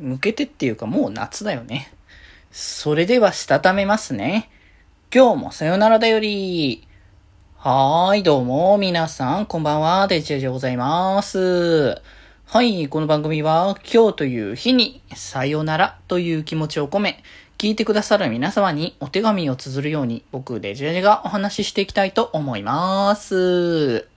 向けてっていうかもう夏だよね。それではしたためますね。今日もさよならだより。はーい、どうも、皆さん、こんばんは、デジェジでございます。はい、この番組は、今日という日に、さよならという気持ちを込め、聞いてくださる皆様にお手紙を綴るように、僕、デジェジがお話ししていきたいと思います。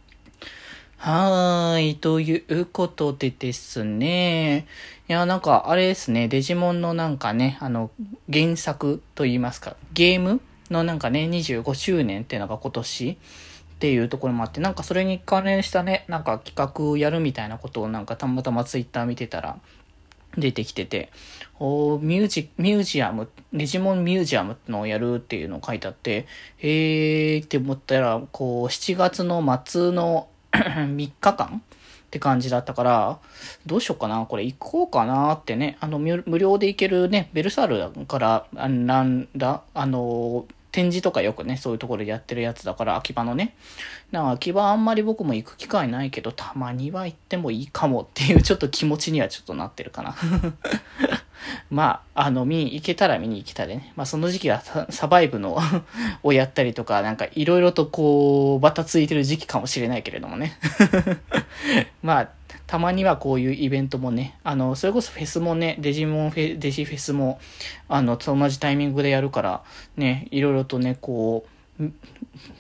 はーい。ということでですね。いや、なんか、あれですね。デジモンのなんかね、あの、原作と言いますか、ゲームのなんかね、25周年っていうのが今年っていうところもあって、なんかそれに関連したね、なんか企画をやるみたいなことをなんかたまたまツイッター見てたら、出てきてて、おミュージ、ミュージアム、デジモンミュージアムのをやるっていうのを書いてあって、へーって思ったら、こう、7月の末の 3日間って感じだったから、どうしようかな、これ行こうかなってね、あの、無料で行けるね、ベルサールから、あなんだ、あの、展示とかよくね、そういうところでやってるやつだから、秋葉のね。なんか秋葉あんまり僕も行く機会ないけど、たまには行ってもいいかもっていうちょっと気持ちにはちょっとなってるかな。まあ、あの、見に行けたら見に行けたでね。まあ、その時期はサバイブの をやったりとか、なんかいろいろとこう、バタついてる時期かもしれないけれどもね。まあ、たまにはこういうイベントもね、あの、それこそフェスもね、デジモンフェ、デジフェスも、あの、同じタイミングでやるから、ね、いろいろとね、こう、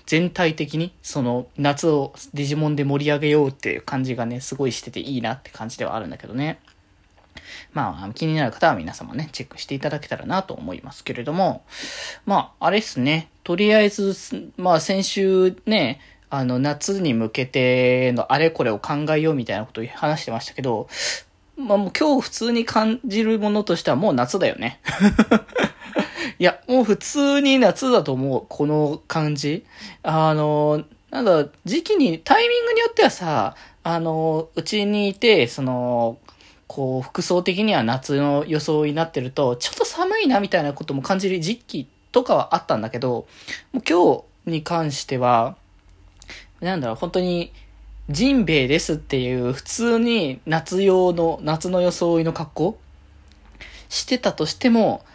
全体的に、その、夏をデジモンで盛り上げようっていう感じがね、すごいしてていいなって感じではあるんだけどね。まあ、気になる方は皆様ね、チェックしていただけたらなと思いますけれども、まあ、あれっすね。とりあえず、まあ、先週ね、あの、夏に向けてのあれこれを考えようみたいなことを話してましたけど、まあもう今日普通に感じるものとしてはもう夏だよね。いや、もう普通に夏だと思う、この感じ。あの、なんだ、時期に、タイミングによってはさ、あの、うちにいて、その、こう、服装的には夏の装いになってると、ちょっと寒いなみたいなことも感じる時期とかはあったんだけど、もう今日に関しては、なんだろう、本当に、ジンベエですっていう普通に夏用の、夏の装いの格好してたとしても、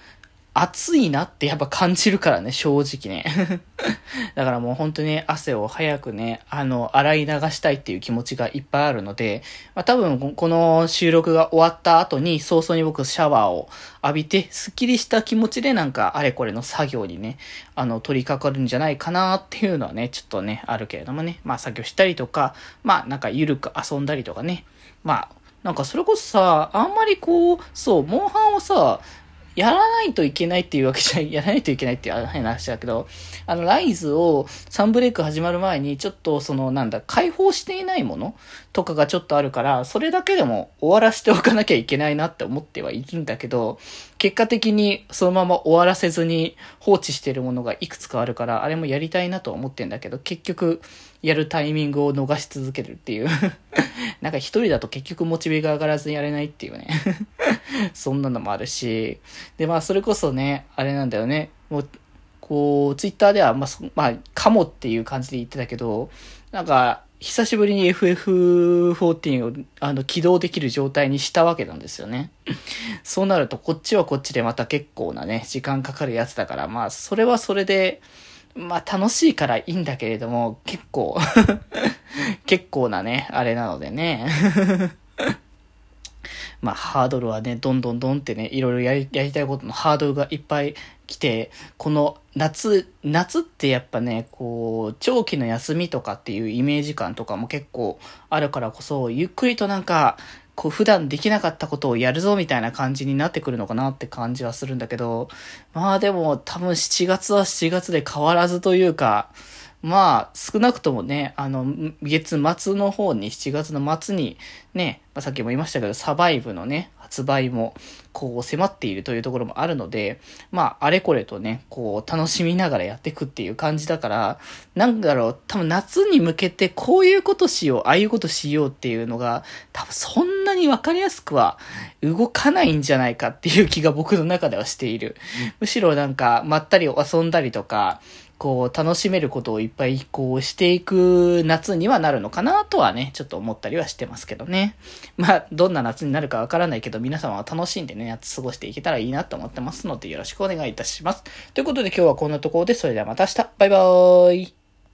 暑いなってやっぱ感じるからね、正直ね。だからもう本当に汗を早くね、あの、洗い流したいっていう気持ちがいっぱいあるので、まあ多分この収録が終わった後に早々に僕シャワーを浴びて、スッキリした気持ちでなんかあれこれの作業にね、あの、取り掛かるんじゃないかなっていうのはね、ちょっとね、あるけれどもね、まあ作業したりとか、まあなんかゆるく遊んだりとかね、まあ、なんかそれこそさ、あんまりこう、そう、モンハンをさ、やらないといけないっていうわけじゃ、やらないといけないっていう変な話だけど、あの、ライズをサンブレイク始まる前に、ちょっとその、なんだ、解放していないものとかがちょっとあるから、それだけでも終わらせておかなきゃいけないなって思ってはいるんだけど、結果的にそのまま終わらせずに放置してるものがいくつかあるから、あれもやりたいなと思ってんだけど、結局、やるタイミングを逃し続けるっていう。なんか一人だと結局モチベが上がらずにやれないっていうね そんなのもあるし。で、まあそれこそね、あれなんだよね。もう、こう、ツイッターでは、まあ、まあ、かもっていう感じで言ってたけど、なんか、久しぶりに FF14 をあの起動できる状態にしたわけなんですよね。そうなるとこっちはこっちでまた結構なね、時間かかるやつだから、まあそれはそれで、まあ楽しいからいいんだけれども、結構 結構なね、あれなのでね。まあハードルはね、どんどんどんってね、いろいろやり、やりたいことのハードルがいっぱい来て、この夏、夏ってやっぱね、こう、長期の休みとかっていうイメージ感とかも結構あるからこそ、ゆっくりとなんか、こう普段できなかったことをやるぞみたいな感じになってくるのかなって感じはするんだけど、まあでも多分7月は7月で変わらずというか、まあ少なくともね、あの、月末の方に7月の末にね、まあ、さっきも言いましたけど、サバイブのね、発売も、こう、迫っているというところもあるので、まあ、あれこれとね、こう、楽しみながらやっていくっていう感じだから、なんだろう、多分夏に向けてこういうことしよう、ああいうことしようっていうのが、多分そんなにわかりやすくは動かないんじゃないかっていう気が僕の中ではしている。むしろなんか、まったり遊んだりとか、こう、楽しめることをいっぱい、こう、していく夏にはなるのかなとはね、ちょっと思ったりはしてますけどね。まあ、どんな夏になるかわからないけど、皆様は楽しんでね、夏過ごしていけたらいいなと思ってますので、よろしくお願いいたします。ということで今日はこんなところで、それではまた明日。バイバーイ。